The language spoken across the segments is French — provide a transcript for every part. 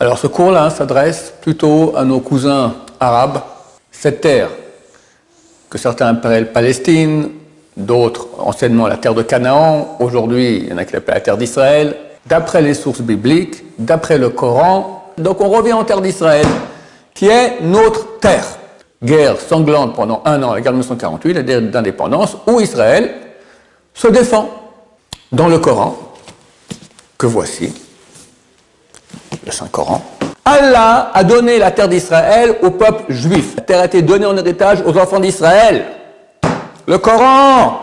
Alors ce cours-là s'adresse plutôt à nos cousins arabes. Cette terre, que certains appellent Palestine, d'autres anciennement la terre de Canaan, aujourd'hui il y en a qui l'appellent la terre d'Israël, d'après les sources bibliques, d'après le Coran. Donc on revient en terre d'Israël, qui est notre terre. Guerre sanglante pendant un an, la guerre de 1948, la guerre d'indépendance, où Israël se défend dans le Coran, que voici, Saint-Coran. Allah a donné la terre d'Israël au peuple juif. La terre a été donnée en héritage aux enfants d'Israël. Le Coran.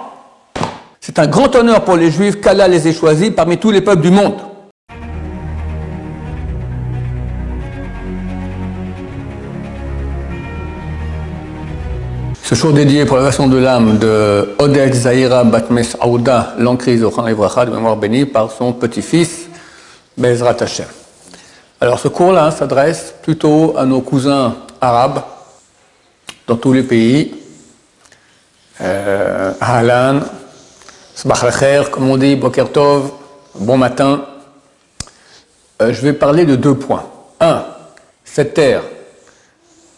C'est un grand honneur pour les juifs qu'Allah les ait choisis parmi tous les peuples du monde. Ce show dédié pour la version de l'âme de Oded Zahira Batmes Aouda, l'encrise au Khan de mémoire bénie par son petit-fils Bezrat Hashem. Alors ce cours-là s'adresse plutôt à nos cousins arabes dans tous les pays. Euh, Ahlan, Sbach comme on dit, Boker Tov, bon matin. Euh, je vais parler de deux points. Un, cette terre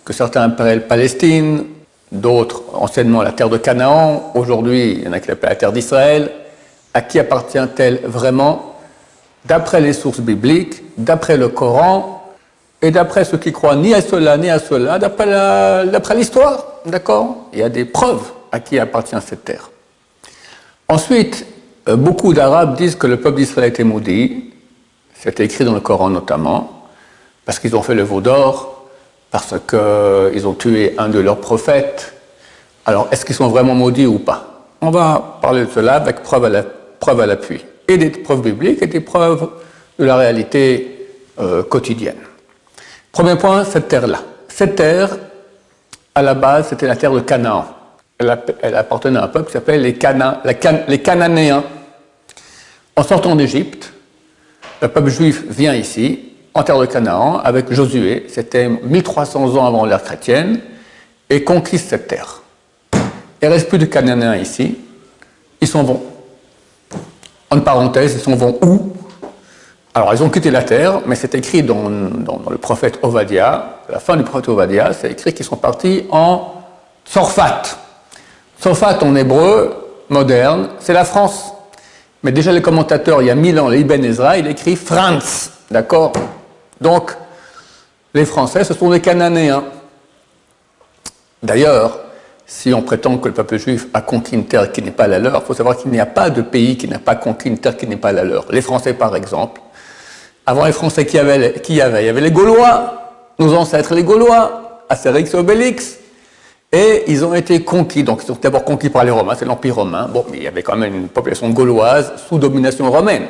que certains appellent Palestine, d'autres anciennement la terre de Canaan, aujourd'hui il y en a qui l'appellent la terre d'Israël, à qui appartient-elle vraiment? D'après les sources bibliques, d'après le Coran, et d'après ceux qui croient ni à cela ni à cela, d'après l'histoire, d'accord? Il y a des preuves à qui appartient cette terre. Ensuite, euh, beaucoup d'Arabes disent que le peuple d'Israël était maudit, c'est écrit dans le Coran notamment, parce qu'ils ont fait le veau d'or, parce qu'ils ont tué un de leurs prophètes. Alors, est-ce qu'ils sont vraiment maudits ou pas? On va parler de cela avec preuve à l'appui. Et des preuves bibliques et des preuves de la réalité euh, quotidienne. Premier point, cette terre-là. Cette terre, à la base, c'était la terre de Canaan. Elle, appartenait à un peuple qui s'appelle les, Cananéens. En sortant d'Égypte, le peuple juif vient ici, en terre de Canaan avec Josué, c'était 1300 ans avant l'ère chrétienne, et conquise cette terre. Il ne reste plus de Cananéens ici, ils s'en vont. En parenthèse, ils s'en vont où? Alors, ils ont quitté la terre, mais c'est écrit dans, le prophète Ovadia, à la fin du prophète Ovadia, c'est écrit qu'ils sont partis en Sorfat. Sorfat en hébreu moderne, c'est la France. Mais déjà, les commentateurs, il y a mille ans, les Ibn Ezra, il écrit France, d'accord? Donc, les Français, ce sont des Cananéens. D'ailleurs, si on prétend que le peuple juif a conquis une terre qui n'est pas la leur, il faut savoir qu'il n'y a pas de pays qui n'a pas conquis une terre qui n'est pas la leur. Les Français, par exemple. Avant les Français, qui y avait, qui y avait Il y avait les Gaulois, nos ancêtres les Gaulois, Astérix et Obélix. Et ils ont été conquis, donc ils sont d'abord conquis par les Romains, c'est l'Empire romain. Bon, mais il y avait quand même une population gauloise sous domination romaine.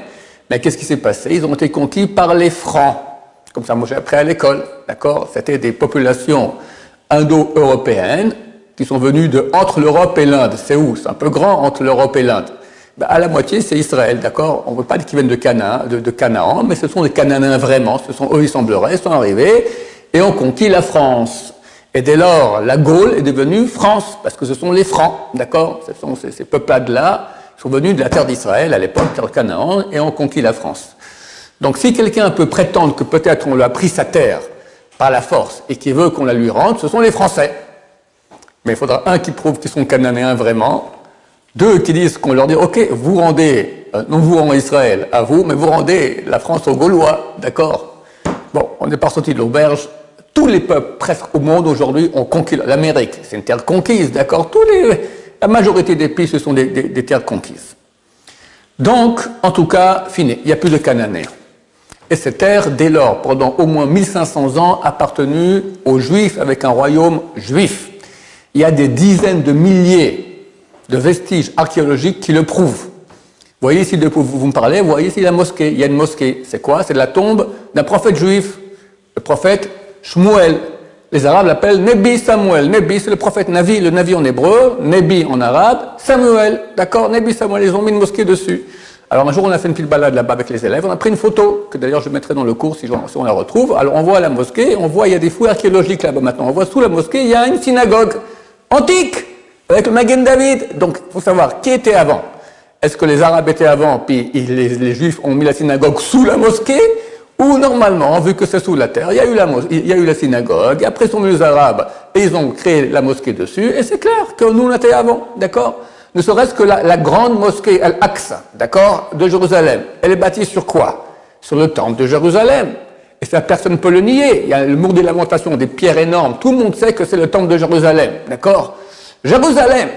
Mais qu'est-ce qui s'est passé? Ils ont été conquis par les Francs comme ça moi j'ai appris à l'école, d'accord? C'était des populations indo-européennes qui sont venues de entre l'Europe et l'Inde. C'est où? C'est un peu grand entre l'Europe et l'Inde. Ben, à la moitié, c'est Israël, d'accord? On ne veut pas dire qu'ils viennent de Canaan, de, Canaan, mais ce sont des Cananéens vraiment. Ce sont eux, ils sembleraient, ils sont arrivés et ont conquis la France. Et dès lors, la Gaule est devenue France, parce que ce sont les Francs, d'accord? Ce sont ces, ces peuplades-là, sont venus de la terre d'Israël à l'époque, terre de Canaan, et ont conquis la France. Donc si quelqu'un peut prétendre que peut-être on lui a pris sa terre par la force et qui veut qu'on la lui rende, ce sont les Français. Mais il faudra un qui prouve qu'ils sont cananéens vraiment, deux qui disent qu'on leur dit ok, vous rendez, euh, non vous rendez Israël à vous, mais vous rendez la France aux Gaulois, d'accord? Bon, on n'est pas sorti de l'auberge. Tous les peuples presque au monde aujourd'hui ont conquis l'Amérique. C'est une terre conquise, d'accord? La majorité des pays, ce sont des, terres conquises. Donc, en tout cas, fini, il n'y a plus de Cananéens. Et cette terre, dès lors, pendant au moins 1500 ans, appartenue aux Juifs avec un royaume juif. Il y a des dizaines de milliers de vestiges archéologiques qui le prouvent. Voyez ici, de, vous me parlez, vous voyez ici la mosquée. Il y a une mosquée. C'est quoi? C'est la tombe d'un prophète juif, le prophète Shmuel. Les Arabes l'appellent Nebi Samuel. Nebi, c'est le prophète Navi, le Navi en hébreu, Nebi en arabe, Samuel. D'accord? Nebi Samuel, ils ont mis une mosquée dessus. Alors un jour, on a fait une petite balade là-bas avec les élèves. On a pris une photo, que d'ailleurs je mettrai dans le cours si, on la retrouve. Alors on voit la mosquée, on voit, il y a des fouilles archéologiques là-bas maintenant. On voit sous la mosquée, il y a une synagogue antique, avec le Magen David. Donc il faut savoir qui était avant. Est-ce que les Arabes étaient avant, puis les, Juifs ont mis la synagogue sous la mosquée où normalement, vu que c'est sous la terre, il y a eu la, synagogue, après ils sont venus les Arabes et ils ont créé la mosquée dessus, et c'est clair que nous on était avant, d'accord? Ne serait-ce que la, grande mosquée Al-Aqsa, d'accord, de Jérusalem, elle est bâtie sur quoi? Sur le temple de Jérusalem. Et ça, personne ne peut le nier. Il y a le mur des lamentations, des pierres énormes. Tout le monde sait que c'est le temple de Jérusalem, d'accord? Jérusalem,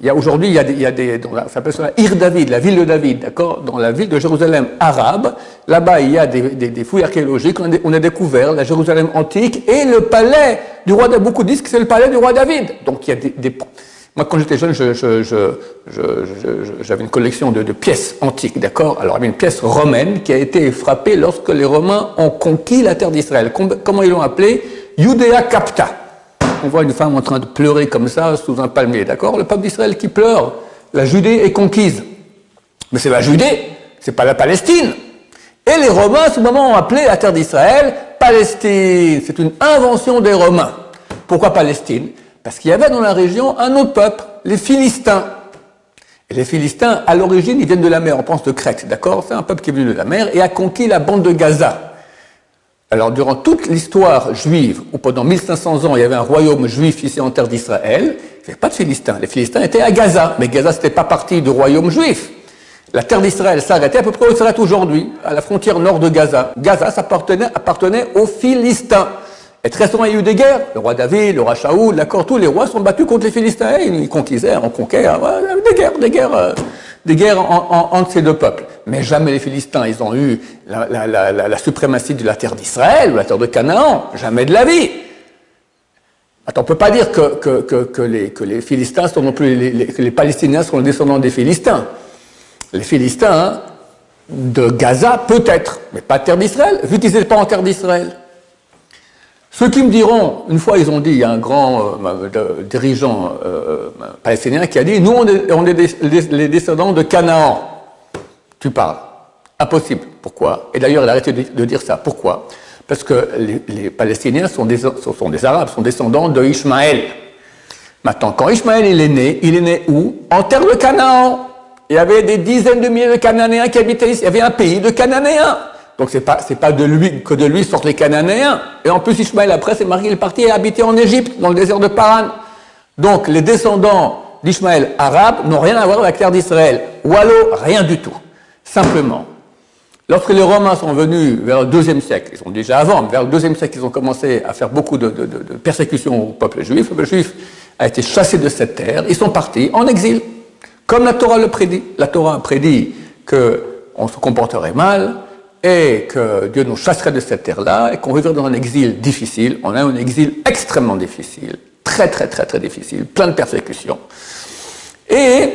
il y a aujourd'hui, il y a des, il y a des ça s'appelle ça Ir David, la ville de David, d'accord? Dans la ville de Jérusalem arabe, là-bas, il y a des, des, fouilles archéologiques, on a, découvert la Jérusalem antique et le palais du roi David. Beaucoup disent que c'est le palais du roi David. Donc il y a des. Moi, quand j'étais jeune, j'avais une collection de, de pièces antiques, d'accord? Alors, il y avait une pièce romaine qui a été frappée lorsque les Romains ont conquis la terre d'Israël. Comment ils l'ont appelée? Judea Capta on voit une femme en train de pleurer comme ça sous un palmier, d'accord? Le peuple d'Israël qui pleure. La Judée est conquise. Mais c'est la Judée, c'est pas la Palestine. Et les Romains, à ce moment, ont appelé la terre d'Israël Palestine. C'est une invention des Romains. Pourquoi Palestine? Parce qu'il y avait dans la région un autre peuple, les Philistins. Et les Philistins, à l'origine, ils viennent de la mer, on pense de Crète, d'accord C'est un peuple qui est venu de la mer et a conquis la bande de Gaza. Alors, durant toute l'histoire juive, où pendant 1500 ans, il y avait un royaume juif ici en terre d'Israël, il n'y avait pas de Philistins. Les Philistins étaient à Gaza, mais Gaza, n'était pas partie du royaume juif. La terre d'Israël s'arrêtait à peu près où s'arrête aujourd'hui, à la frontière nord de Gaza. Gaza, appartenait aux Philistins. Et très souvent, il y a eu des guerres. Le roi David, le roi Shaoul, d'accord, tous les rois sont battus contre les Philistins. Ils conquisaient, on conquiert, des guerres, des guerres. Euh, des guerres entre ces deux peuples. Mais jamais les Philistins, ils ont eu la, suprématie de la terre d'Israël ou la terre de Canaan. Jamais de la vie. Attends, on ne peut pas dire que, les, Philistins sont non plus, les, que les Palestiniens sont les descendants des Philistins. Les Philistins de Gaza, peut-être, mais pas de terre d'Israël, vu qu'ils n'étaient pas en terre d'Israël. Ceux qui me diront, une fois ils ont dit, il y a un grand euh, dirigeant euh, palestinien qui a dit, nous on est, les descendants de Canaan. Tu parles. Impossible. Pourquoi? Et d'ailleurs, il a arrêté de, dire ça. Pourquoi? Parce que les, Palestiniens sont des, Arabes, sont descendants de Ishmaël. Maintenant, quand Ishmaël est né, il est né où? En terre de Canaan. Il y avait des dizaines de milliers de Cananéens qui habitaient ici. Il y avait un pays de Cananéens. Donc c'est pas pas de lui que de lui sortent les Cananéens. Et en plus Ishmaël après c'est marié, il est parti et habité en Égypte, dans le désert de Paran. Donc les descendants d'Ishmaël arabes n'ont rien à voir avec la terre d'Israël. Wallo, rien du tout. Simplement, lorsque les Romains sont venus vers le deuxième siècle, ils sont déjà avant, mais vers le deuxième siècle, ils ont commencé à faire beaucoup de, de, de persécutions au peuple juif. Le peuple juif a été chassé de cette terre. Ils sont partis en exil, comme la Torah le prédit. La Torah prédit qu'on se comporterait mal, et que Dieu nous chasserait de cette terre-là et qu'on vivrait dans un exil difficile. On a un exil extrêmement difficile, très très très très difficile, plein de persécutions. Et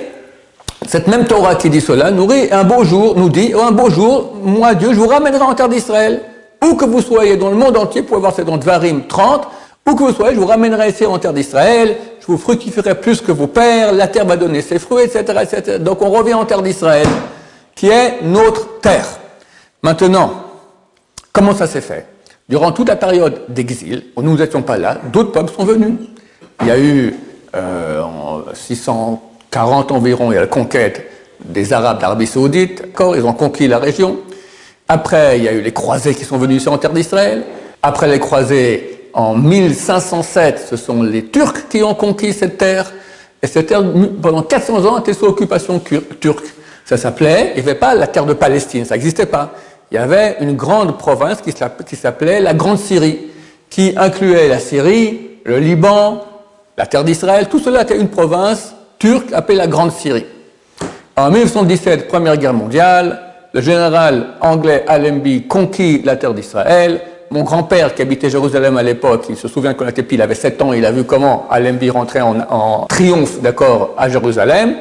cette même Torah qui dit cela nourrit un beau jour, nous dit, un beau jour, moi Dieu, je vous ramènerai en terre d'Israël. Où que vous soyez dans le monde entier, vous pouvez voir c'est dans Dvarim 30, où que vous soyez, je vous ramènerai ici en terre d'Israël, je vous fructifierai plus que vos pères, la terre va donner ses fruits, etc., etc. Donc on revient en terre d'Israël, qui est notre terre. Maintenant, comment ça s'est fait? Durant toute la période d'exil, nous n'étions pas là, d'autres peuples sont venus. Il y a eu, euh, en 640 environ, il y a la conquête des Arabes d'Arabie Saoudite, ils ont conquis la région. Après, il y a eu les croisés qui sont venus ici en terre d'Israël. Après les croisés, en 1507, ce sont les Turcs qui ont conquis cette terre. Et cette terre, pendant 400 ans, était sous occupation turque. Ça s'appelait, il n'y avait pas la terre de Palestine, ça n'existait pas. Il y avait une grande province qui s'appelait la Grande Syrie, qui incluait la Syrie, le Liban, la terre d'Israël. Tout cela était une province turque appelée la Grande Syrie. En 1917, Première Guerre mondiale, le général anglais Allenby conquit la terre d'Israël. Mon grand-père, qui habitait Jérusalem à l'époque, il se souvient qu'on était pile, il avait 7 ans, il a vu comment Allenby rentrait en, en triomphe, d'accord, à Jérusalem.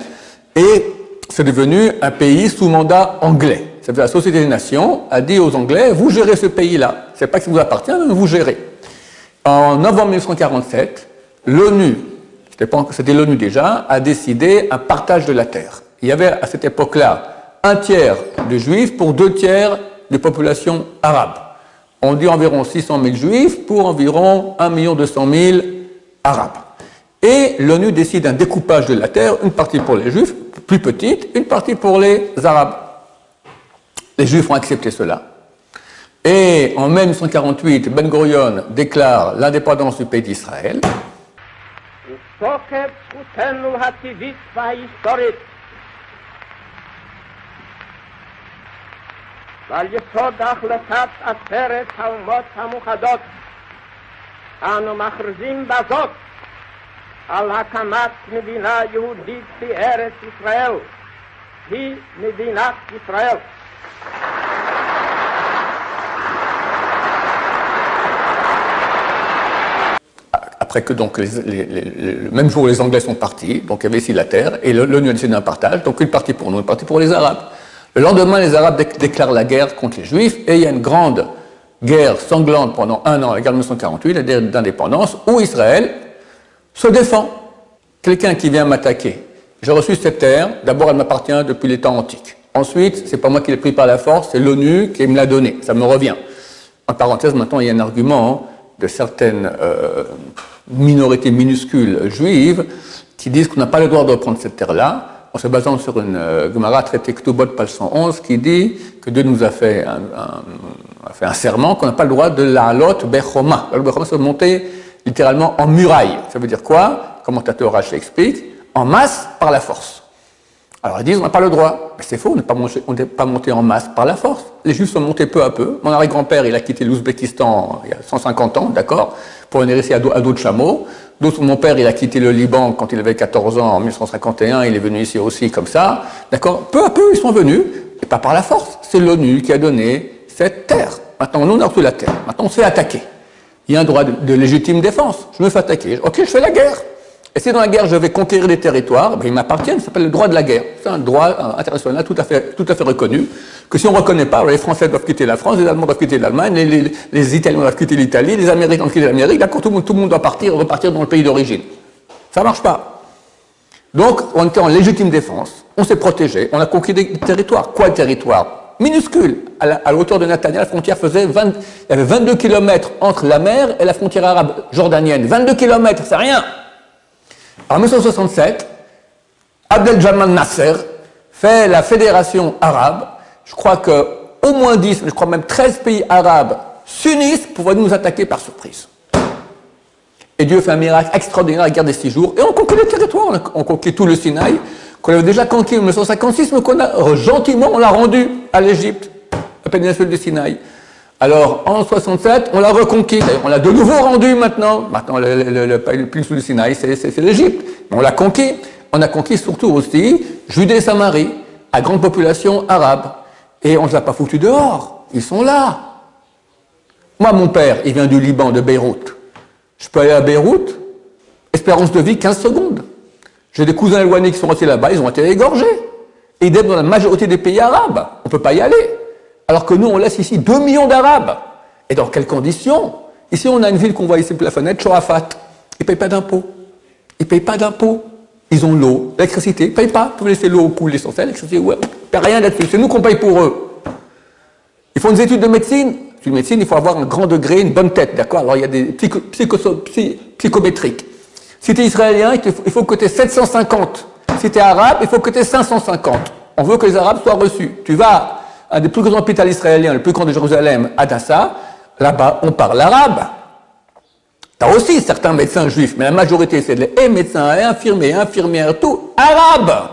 Et c'est devenu un pays sous mandat anglais. C'est la Société des Nations a dit aux Anglais, vous gérez ce pays-là. C'est pas que ça vous appartient, mais vous gérez. En novembre 1947, l'ONU, c'était l'ONU déjà, a décidé un partage de la terre. Il y avait à cette époque-là un tiers de juifs pour deux tiers de population arabe. On dit environ 600 000 juifs pour environ 1 200 000 arabes. Et l'ONU décide un découpage de la terre, une partie pour les juifs, plus petite, une partie pour les arabes. Les juifs ont accepté cela. Et en mai 1948, Ben Gurion déclare l'indépendance du pays d'Israël. ועל יסוד החלטת עשרת האומות המאוחדות אנו מכריזים בזאת על הקמת מדינה יהודית בארץ ישראל, היא מדינת ישראל. après que donc le même jour les Anglais sont partis, donc il y avait ici la terre, et l'ONU a décidé d'un partage, donc une partie pour nous, une partie pour les Arabes. Le lendemain, les Arabes déclarent la guerre contre les Juifs, et il y a une grande guerre sanglante pendant un an, la guerre de 1948, la guerre d'indépendance, où Israël se défend. Quelqu'un qui vient m'attaquer, j'ai reçu cette terre, d'abord elle m'appartient depuis les temps antiques. Ensuite, c'est pas moi qui l'ai pris par la force, c'est l'ONU qui me l'a donné, ça me revient. En parenthèse, maintenant, il y a un argument de certaines euh, minorités minuscules juives qui disent qu'on n'a pas le droit de reprendre cette terre-là, en se basant sur une euh, Gemara traité Ktubot, page 111, qui dit que Dieu nous a fait un, un, un serment qu'on n'a pas le droit de la lot bechoma. La bechoma, c'est monter littéralement en muraille. Ça veut dire quoi? Commentateur H l'explique, en masse par la force. Alors ils disent on n'a pas le droit. Mais c'est faux, on n'est pas, monté, pas monté en masse par la force. Les Juifs sont montés peu à peu. Mon arrière-grand-père, il a quitté l'Ouzbékistan il y a 150 ans, d'accord, pour venir ici à dos, à dos de chameau. D'autres, mon père, il a quitté le Liban quand il avait 14 ans en 1951, il est venu ici aussi comme ça. D'accord Peu à peu, ils sont venus, et pas par la force. C'est l'ONU qui a donné cette terre. Maintenant, on a reçu la terre. Maintenant, on se fait attaquer. Il y a un droit de, de, légitime défense. Je me fais attaquer. Ok, je fais la guerre. Et si dans la guerre, je vais conquérir des territoires, ben, ils m'appartiennent, ça s'appelle le droit de la guerre. C'est un droit international tout à fait, tout à fait reconnu, que si on ne reconnaît pas, les Français doivent quitter la France, les Allemands doivent quitter l'Allemagne, les, Italiens doivent quitter l'Italie, les Américains doivent quitter l'Amérique, d'accord, tout, le monde doit partir, repartir dans le pays d'origine. Ça ne marche pas. Donc, on était en légitime défense, on s'est protégé, on a conquis des territoires. Quoi, territoire minuscule. À la, hauteur de Natania, la frontière faisait 20, il y avait 22 km entre la mer et la frontière arabe jordanienne. 22 km, c'est rien. En 1967, Abdel Jamal Nasser fait la fédération arabe. Je crois que au moins 10, je crois même 13 pays arabes s'unissent pour nous attaquer par surprise. Et Dieu fait un miracle extraordinaire, la guerre des six jours, et on conquit les territoires, on conquit tout le Sinaï, qu'on avait déjà conquis en 1956, mais qu'on a gentiment, on l'a rendu à l'Égypte, la péninsule du Sinaï. Alors, en 67, on l'a reconquis. On l'a de nouveau rendu maintenant. Maintenant, le, le, le, le plus du Sinaï, c'est l'Égypte. On l'a conquis. On a conquis surtout aussi Judée-Samarie, à grande population arabe. Et on ne les a pas foutus dehors. Ils sont là. Moi, mon père, il vient du Liban, de Beyrouth. Je peux aller à Beyrouth, espérance de vie 15 secondes. J'ai des cousins éloignés qui sont restés là-bas, ils ont été égorgés. Et dans la majorité des pays arabes. On ne peut pas y aller. Alors que nous, on laisse ici 2 millions d'Arabes. Et dans quelles conditions? Ici, on a une ville qu'on voit ici la fenêtre, Chorafat. Ils ne payent pas d'impôts. Ils ne payent pas d'impôts. Ils ont l'eau, l'électricité. Ils ne payent pas. Vous laisser l'eau couler sans ça, l'électricité, ouais. Il rien là-dessus. C'est nous qu'on paye pour eux. Ils font des études de médecine. Une médecine, il faut avoir un grand degré, une bonne tête, d'accord? Alors, il y a des psycho, psycho, psy, psychométriques. Si tu es israélien, il faut que tu aies 750. Si tu es arabe, il faut que tu aies 550. On veut que les arabes soient reçus. Tu vas un des plus grands hôpitaux israéliens, le plus grand de Jérusalem, Adassa, là-bas, on parle arabe. Tu as aussi certains médecins juifs, mais la majorité, c'est les médecins, et infirmiers, infirmières, tout, arabes,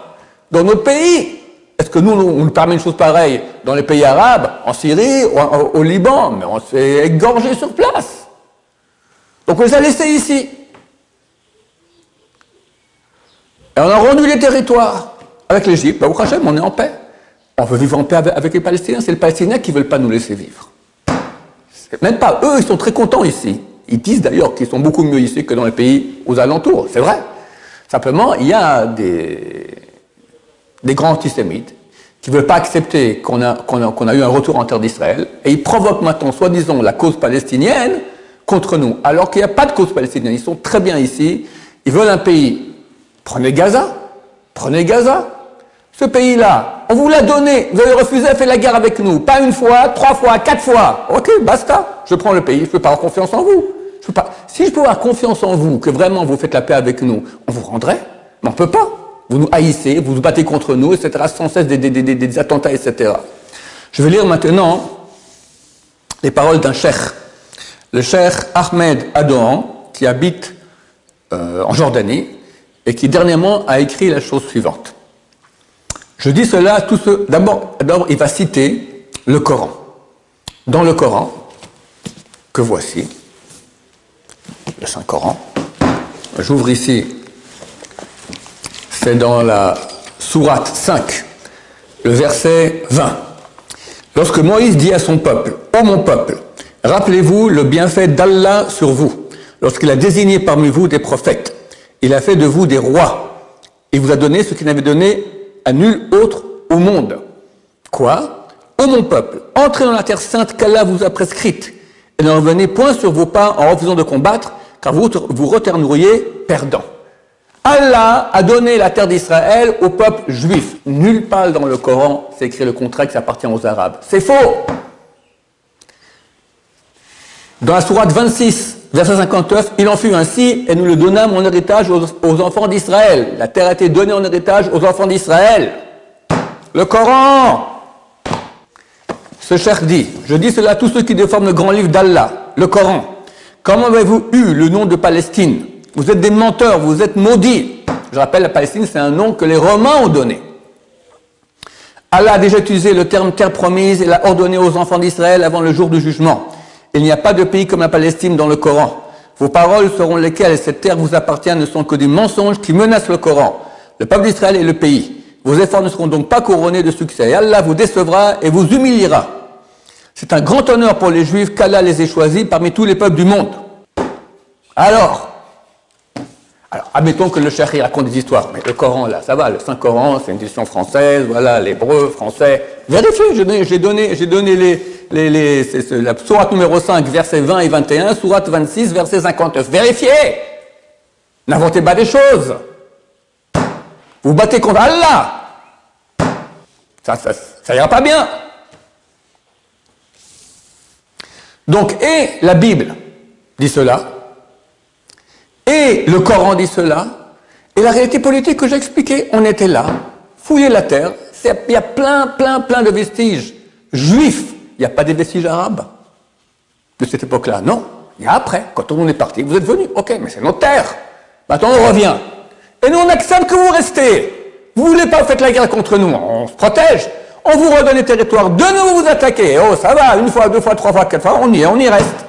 dans notre pays. Est-ce que nous, on nous permet une chose pareille dans les pays arabes, en Syrie, au, au Liban Mais on s'est égorgé sur place. Donc on les a laissés ici. Et on a rendu les territoires avec l'Égypte. Bah, au Hachem, on est en paix. On veut vivre en paix avec les Palestiniens. C'est les Palestiniens qui ne veulent pas nous laisser vivre. Même pas. Eux, ils sont très contents ici. Ils disent d'ailleurs qu'ils sont beaucoup mieux ici que dans les pays aux alentours. C'est vrai. Simplement, il y a des, des grands antisémites qui ne veulent pas accepter qu'on a, a, eu un retour en terre d'Israël. Et ils provoquent maintenant, soi-disant, la cause palestinienne contre nous. Alors qu'il n'y a pas de cause palestinienne. Ils sont très bien ici. Ils veulent un pays. Prenez Gaza. Prenez Gaza. Ce pays-là, on vous l'a donné, vous avez refusé à faire la guerre avec nous. Pas une fois, trois fois, quatre fois. Ok, basta. Je prends le pays, je ne peux pas avoir confiance en vous. Je peux pas. Si je peux avoir confiance en vous, que vraiment vous faites la paix avec nous, on vous rendrait. Mais on ne peut pas. Vous nous haïssez, vous vous battez contre nous, etc. Sans cesse des, des, des, des attentats, etc. Je vais lire maintenant les paroles d'un cheikh, le cheikh Ahmed Adouan, qui habite euh, en Jordanie et qui dernièrement a écrit la chose suivante. Je dis cela à tous ceux. D'abord, il va citer le Coran. Dans le Coran, que voici, le Saint-Coran, j'ouvre ici, c'est dans la Sourate 5, le verset 20. Lorsque Moïse dit à son peuple, Ô mon peuple, rappelez-vous le bienfait d'Allah sur vous, lorsqu'il a désigné parmi vous des prophètes, il a fait de vous des rois, il vous a donné ce qu'il n'avait donné à nul autre au monde. Quoi? Ô mon peuple, entrez dans la terre sainte qu'Allah vous a prescrite, et ne revenez point sur vos pas en refusant de combattre, car vous vous retourneriez perdant. Allah a donné la terre d'Israël au peuple juif. Nulle part dans le Coran, c'est écrit le contrat que ça appartient aux Arabes. C'est faux. Dans la sourate 26, verset 59, il en fut ainsi et nous le donnâmes en héritage aux, enfants d'Israël. La terre a été donnée en héritage aux enfants d'Israël. Le Coran. Ce cher dit, je dis cela à tous ceux qui déforment le grand livre d'Allah, le Coran. Comment avez-vous eu le nom de Palestine? Vous êtes des menteurs, vous êtes maudits. Je rappelle, la Palestine, c'est un nom que les Romains ont donné. Allah a déjà utilisé le terme terre promise et l'a ordonné aux enfants d'Israël avant le jour du jugement. Il n'y a pas de pays comme la Palestine dans le Coran. Vos paroles seront lesquelles cette terre vous appartient ne sont que des mensonges qui menacent le Coran. Le peuple d'Israël est le pays. Vos efforts ne seront donc pas couronnés de succès. Et Allah vous décevra et vous humiliera. C'est un grand honneur pour les Juifs qu'Allah les ait choisis parmi tous les peuples du monde. Alors, alors, admettons que le chéri raconte des histoires, mais le Coran, là, ça va, le Saint-Coran, c'est une édition française, voilà, l'hébreu, français. Vérifiez, j'ai donné, donné les, les, les la sourate numéro 5, versets 20 et 21, sourate 26, verset 59. Vérifiez N'inventez pas des choses Vous battez contre Allah ça, ça, ça ira pas bien Donc, et la Bible dit cela, et le Coran dit cela. Et la réalité politique que j'ai expliquée, on était là, fouiller la terre. Il y a plein, plein, plein de vestiges juifs. Il n'y a pas des vestiges arabes de cette époque-là. Non. Il y a après, quand tout le monde est parti. Vous êtes venus, ok, mais c'est notre terre. Maintenant, on revient. Et nous, on accepte que vous restez. Vous voulez pas faire la guerre contre nous. On se protège. On vous redonne les territoires. De nouveau, vous attaquez. Oh, ça va. Une fois, deux fois, trois fois, quatre fois. On y est, on y reste.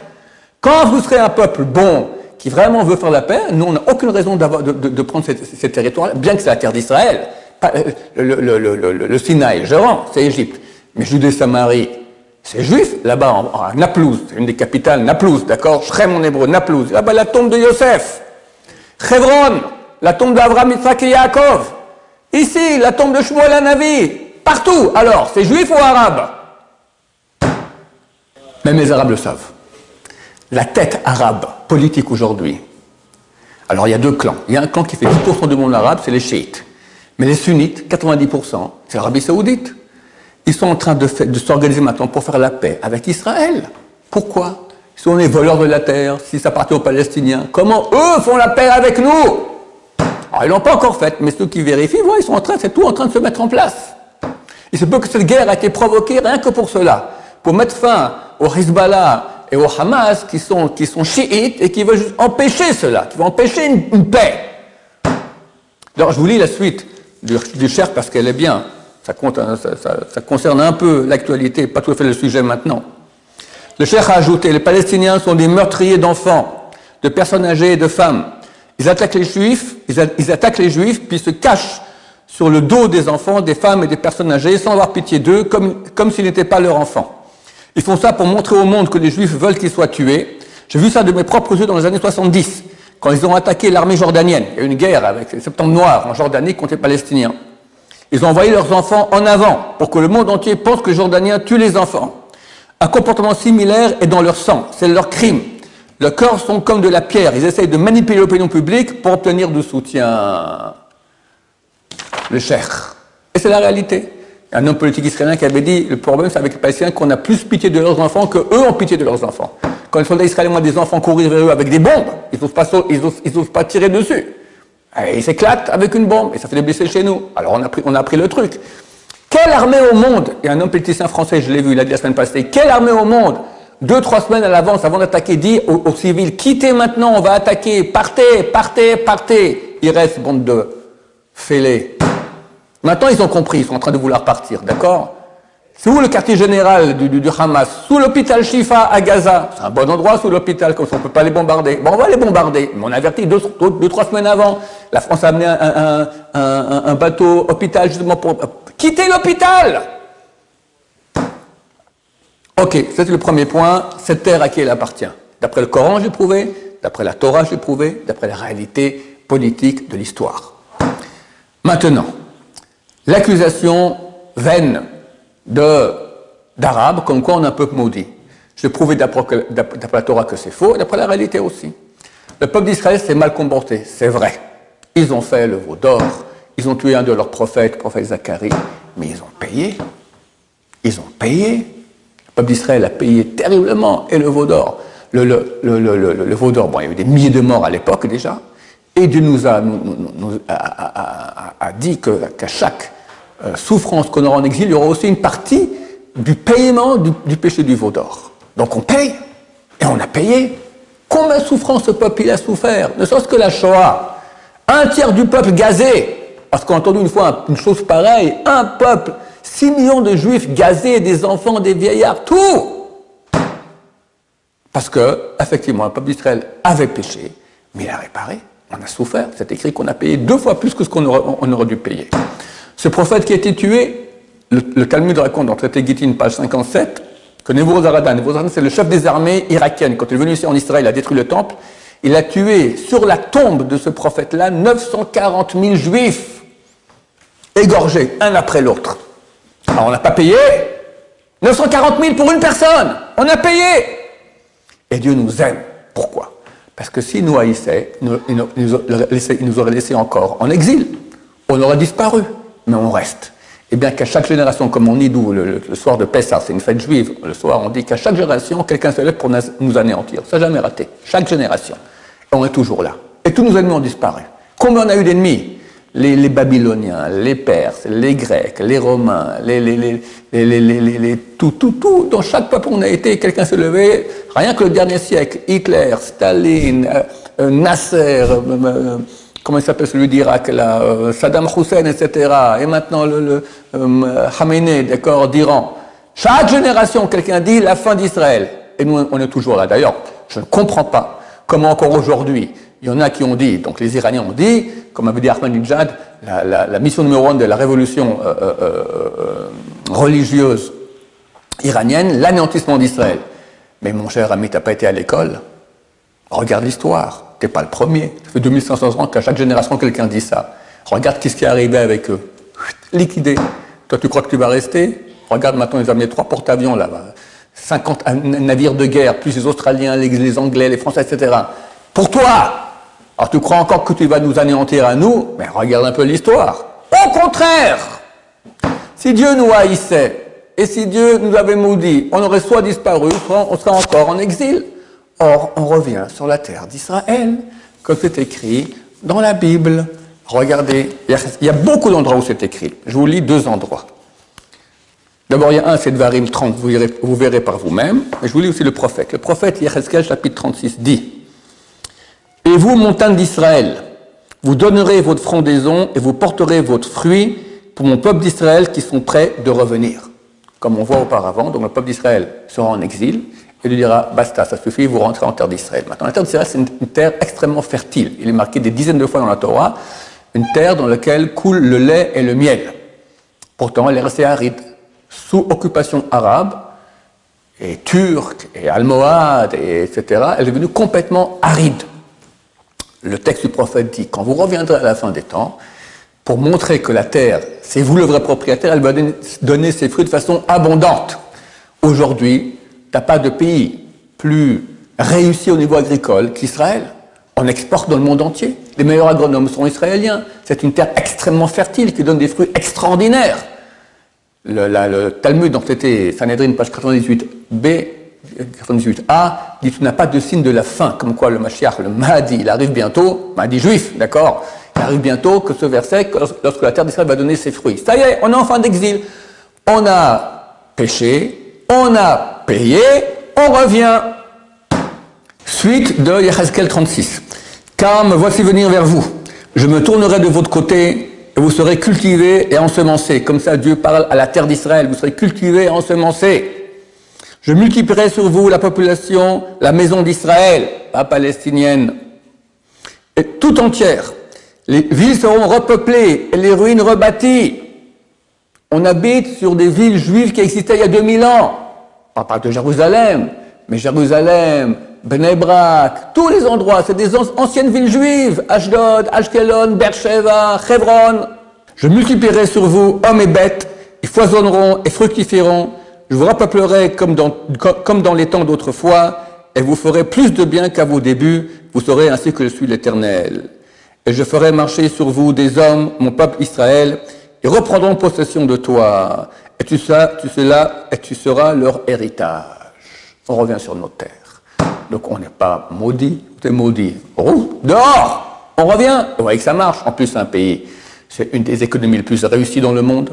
Quand vous serez un peuple bon, qui vraiment veut faire la paix, nous, on n'a aucune raison de, prendre ces, territoires, bien que c'est la terre d'Israël. Euh, le, le, le, le, Sinaï, c'est Égypte. Mais Judée-Samarie, c'est juif, là-bas, à Naplouse, c'est une des capitales, Naplouse, d'accord? Shrem en hébreu, Naplouse. Là-bas, la tombe de Yosef. Chevron, la tombe d'Abraham, Isaac et Yaakov. Ici, la tombe de Shmuel Navi. Partout. Alors, c'est juif ou arabe? Même les Arabes le savent la tête arabe politique aujourd'hui. Alors il y a deux clans. Il y a un clan qui fait 10% du monde arabe, c'est les chiites. Mais les sunnites, 90%, c'est l'Arabie saoudite. Ils sont en train de, s'organiser maintenant pour faire la paix avec Israël. Pourquoi? Ils sont les voleurs de la terre, si ça partait aux Palestiniens. Comment eux font la paix avec nous? Alors ils l'ont pas encore fait, mais ceux qui vérifient, ils sont en train, c'est tout en train de se mettre en place. Il se peut que cette guerre a été provoquée rien que pour cela, pour mettre fin au Hezbollah et au Hamas qui sont, chiites et qui veulent juste empêcher cela, qui vont empêcher une, paix. Alors je vous lis la suite du, cher parce qu'elle est bien. Ça, compte, hein, ça, concerne un peu l'actualité, pas tout à fait le sujet maintenant. Le cher a ajouté, les Palestiniens sont des meurtriers d'enfants, de personnes âgées et de femmes. Ils attaquent les juifs, ils, attaquent les juifs, puis se cachent sur le dos des enfants, des femmes et des personnes âgées sans avoir pitié d'eux, comme, comme s'ils n'étaient pas leurs enfants. Ils font ça pour montrer au monde que les Juifs veulent qu'ils soient tués. J'ai vu ça de mes propres yeux dans les années 70, quand ils ont attaqué l'armée jordanienne. Il y a eu une guerre avec les Septembre Noirs en Jordanie contre les Palestiniens. Ils ont envoyé leurs enfants en avant pour que le monde entier pense que les Jordaniens tuent les enfants. Un comportement similaire est dans leur sang, c'est leur crime. Leurs corps sont comme de la pierre, ils essayent de manipuler l'opinion publique pour obtenir du soutien. Le cher. Et c'est la réalité un homme politique israélien qui avait dit le problème c'est avec les Palestiniens qu'on a plus pitié de leurs enfants que eux ont pitié de leurs enfants. Quand les soldats israéliens voient des enfants courir vers eux avec des bombes, ils n'osent pas, ils pas tirer dessus. Ils s'éclatent avec une bombe et ça fait des blessés chez nous. Alors on a, pris, le truc. Quelle armée au monde, et un homme politicien français, je l'ai vu, il a dit la semaine passée, quelle armée au monde deux, trois semaines à l'avance, avant d'attaquer, dit aux, civils, quittez maintenant, on va attaquer, partez, partez, partez. Il reste bande de fêlés. Maintenant, ils ont compris, ils sont en train de vouloir partir, d'accord? Sous le quartier général du, Hamas, sous l'hôpital Shifa à Gaza, c'est un bon endroit sous l'hôpital, comme ça on ne peut pas les bombarder. Bon, on va les bombarder, mais on a averti deux, deux, trois semaines avant. La France a amené un, un bateau hôpital justement pour... Quitter l'hôpital Ok, c'est le premier point. Cette terre à qui elle appartient? D'après le Coran, j'ai prouvé, d'après la Torah, j'ai prouvé, d'après la réalité politique de l'histoire. Maintenant, l'accusation vaine d'Arabes comme quoi on est un peuple maudit. J'ai prouvé d'après la Torah que c'est faux, et d'après la réalité aussi. Le peuple d'Israël s'est mal comporté, c'est vrai. Ils ont fait le veau d'or, ils ont tué un de leurs prophètes, le prophète Zacharie, mais ils ont payé. Ils ont payé peuple d'Israël a payé terriblement, et le veau d'or. Le, le, le, le, veau d'or, bon, il y avait des milliers de morts à l'époque déjà, et Dieu nous a, nous, a, a, dit qu'à chaque souffrance qu'on aura en exil, il y aura aussi une partie du paiement du, péché du veau d'or. Donc on paye, et on a payé. Combien de souffrance ce peuple a souffert? Ne serait-ce que la Shoah. Un tiers du peuple gazé. Parce qu'on a entendu une fois une chose pareille, un peuple 6 millions de juifs gazés, des enfants, des vieillards, tout Parce que, effectivement, le peuple d'Israël avait péché, mais il a réparé. On a souffert. C'est écrit qu'on a payé deux fois plus que ce qu'on aurait, dû payer. Ce prophète qui a été tué, le, Talmud raconte dans le traité Gittin, page 57, que Nebuzaradan, c'est le chef des armées irakiennes, quand il est venu ici en Israël, il a détruit le temple, il a tué sur la tombe de ce prophète-là 940 000 juifs, égorgés, un après l'autre. Alors on n'a pas payé 940 000 pour une personne. On a payé. Et Dieu nous aime. Pourquoi? Parce que s'il nous haïssait, il nous, aurait laissé encore en exil. On aurait disparu. Mais on reste. Et bien qu'à chaque génération, comme on dit d'où le, soir de Pessah, c'est une fête juive, le soir on dit qu'à chaque génération, quelqu'un se lève pour nous anéantir. Ça n'a jamais raté. Chaque génération. Et on est toujours là. Et tous nos ennemis ont disparu. Combien on a eu d'ennemis? Les, Babyloniens, les Perses, les Grecs, les Romains, les, les, tout, tout, tout, dans chaque peuple on a été, quelqu'un s'est levé, rien que le dernier siècle, Hitler, Staline, euh, euh, Nasser, euh, comment il s'appelle celui d'Irak, là, Saddam Hussein, etc., et maintenant le, le d'accord, d'Iran. Chaque génération, quelqu'un dit la fin d'Israël. Et nous, on est toujours là. D'ailleurs, je ne comprends pas comment encore aujourd'hui, il y en a qui ont dit, donc les Iraniens ont dit, comme avait dit Ahmadinejad, la, la, mission numéro un de la révolution euh, euh, euh, religieuse iranienne, l'anéantissement d'Israël. Mais mon cher ami, tu n'as pas été à l'école? Regarde l'histoire. Tu n'es pas le premier. Ça fait 2500 ans qu'à chaque génération, quelqu'un dit ça. Regarde ce qui est arrivé avec eux. Liquidé. Toi, tu crois que tu vas rester? Regarde maintenant, ils ont amené trois porte-avions là-bas. 50 navires de guerre, plus les Australiens, les Anglais, les Français, etc. Pour toi, alors tu crois encore que tu vas nous anéantir à nous? Mais regarde un peu l'histoire. Au contraire, si Dieu nous haïssait et si Dieu nous avait maudit, on aurait soit disparu, soit on serait encore en exil. Or, on revient sur la terre d'Israël, comme c'est écrit dans la Bible. Regardez, il y a, beaucoup d'endroits où c'est écrit. Je vous lis deux endroits. D'abord, il y a un, c'est Varim 30, vous verrez, par vous-même. Mais je vous lis aussi le prophète. Le prophète Yecheskel, chapitre 36, dit et vous, montagne d'Israël, vous donnerez votre frondaison et vous porterez votre fruit pour mon peuple d'Israël qui sont prêts de revenir. Comme on voit auparavant, donc le peuple d'Israël sera en exil et lui dira basta, ça suffit, vous rentrez en terre d'Israël. Maintenant, la terre d'Israël, c'est une, terre extrêmement fertile. Il est marqué des dizaines de fois dans la Torah, une terre dans laquelle coule le lait et le miel. Pourtant, elle est restée aride, sous occupation arabe, et turque, et almohade, et etc. Elle est devenue complètement aride le texte du prophète dit, quand vous reviendrez à la fin des temps, pour montrer que la terre, c'est vous le vrai propriétaire, elle va donner ses fruits de façon abondante. Aujourd'hui, tu n'as pas de pays plus réussi au niveau agricole qu'Israël. On exporte dans le monde entier. Les meilleurs agronomes sont israéliens. C'est une terre extrêmement fertile qui donne des fruits extraordinaires. Le, Talmud, dans c'était Sanhedrin, page 98b, 98a, dit tu n'as pas de signe de la fin, comme quoi le Mashiach, le Mahdi, il arrive bientôt, Mahdi juif, d'accord Il arrive bientôt que ce verset, lorsque la terre d'Israël va donner ses fruits. Ça y est, on est en fin d'exil. On a péché, on a payé, on revient. Suite de Yechazkel 36. Car me voici venir vers vous. Je me tournerai de votre côté et vous serez cultivés et ensemencés. Comme ça, Dieu parle à la terre d'Israël. Vous serez cultivés et ensemencés. Je multiplierai sur vous la population, la maison d'Israël, pas palestinienne, et tout entière. Les villes seront repeuplées et les ruines rebâties. On habite sur des villes juives qui existaient il y a 2000 ans. On parle de Jérusalem, mais Jérusalem, Bnei-Brak, tous les endroits, c'est des anciennes villes juives. Ashdod, Ashkelon, Beersheba, Hebron. Je multiplierai sur vous hommes et bêtes, ils foisonneront et fructifieront. Je vous repeuplerai comme dans, comme les temps d'autrefois, et vous ferez plus de bien qu'à vos débuts. Vous saurez ainsi que je suis l'Éternel. Et je ferai marcher sur vous des hommes, mon peuple Israël, ils reprendront possession de toi. Et tu seras, tu seras, et tu seras leur héritage? On revient sur nos terres. Donc on n'est pas maudit, c'est maudit. dehors On revient. Vous voyez que ça marche. En plus, c'est un pays, c'est une des économies les plus réussies dans le monde.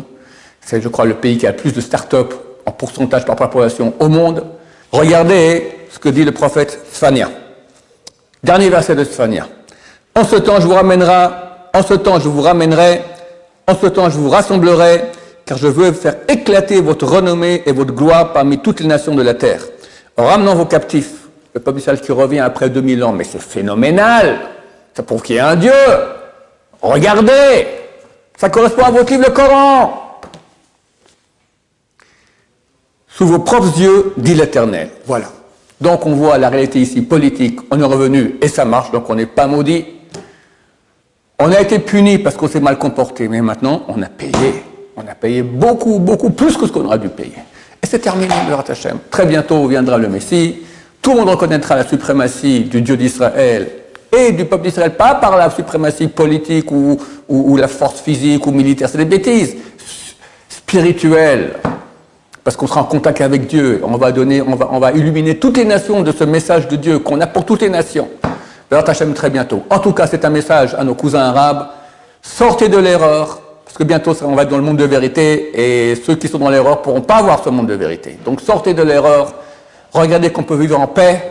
C'est, je crois, le pays qui a le plus de start-up en pourcentage par population au monde. Regardez ce que dit le prophète Sphania. Dernier verset de Sphania. En ce temps, je vous ramènerai, en ce temps, je vous ramènerai, en ce temps, je vous rassemblerai, car je veux faire éclater votre renommée et votre gloire parmi toutes les nations de la terre. En ramenant vos captifs, le peuple Israël qui revient après 2000 ans, mais c'est phénoménal. Ça prouve qu'il y a un Dieu. Regardez, ça correspond à votre livre, le Coran. Sous vos propres yeux, dit l'Éternel. Voilà. Donc on voit la réalité ici politique, on est revenu et ça marche, donc on n'est pas maudit. On a été puni parce qu'on s'est mal comporté, mais maintenant on a payé. On a payé beaucoup, beaucoup plus que ce qu'on aurait dû payer. Et c'est terminé, le Hashem. Très bientôt viendra le Messie. Tout le monde reconnaîtra la suprématie du Dieu d'Israël et du peuple d'Israël, pas par la suprématie politique ou, la force physique ou militaire, c'est des bêtises spirituelles. Parce qu'on sera en contact avec Dieu, on va donner, on va, illuminer toutes les nations de ce message de Dieu qu'on a pour toutes les nations. Alors Hachem très bientôt. En tout cas, c'est un message à nos cousins arabes. Sortez de l'erreur, parce que bientôt on va être dans le monde de vérité, et ceux qui sont dans l'erreur ne pourront pas voir ce monde de vérité. Donc sortez de l'erreur, regardez qu'on peut vivre en paix,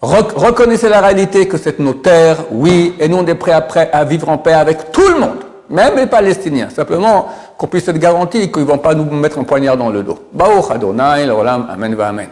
reconnaissez la réalité que c'est nos terres, oui, et nous on est prêts à, à vivre en paix avec tout le monde, même les Palestiniens. Simplement qu'on puisse être garanti qu'ils ne vont pas nous mettre un poignard dans le dos. Baruch Adonai, l'olam, amen va amen.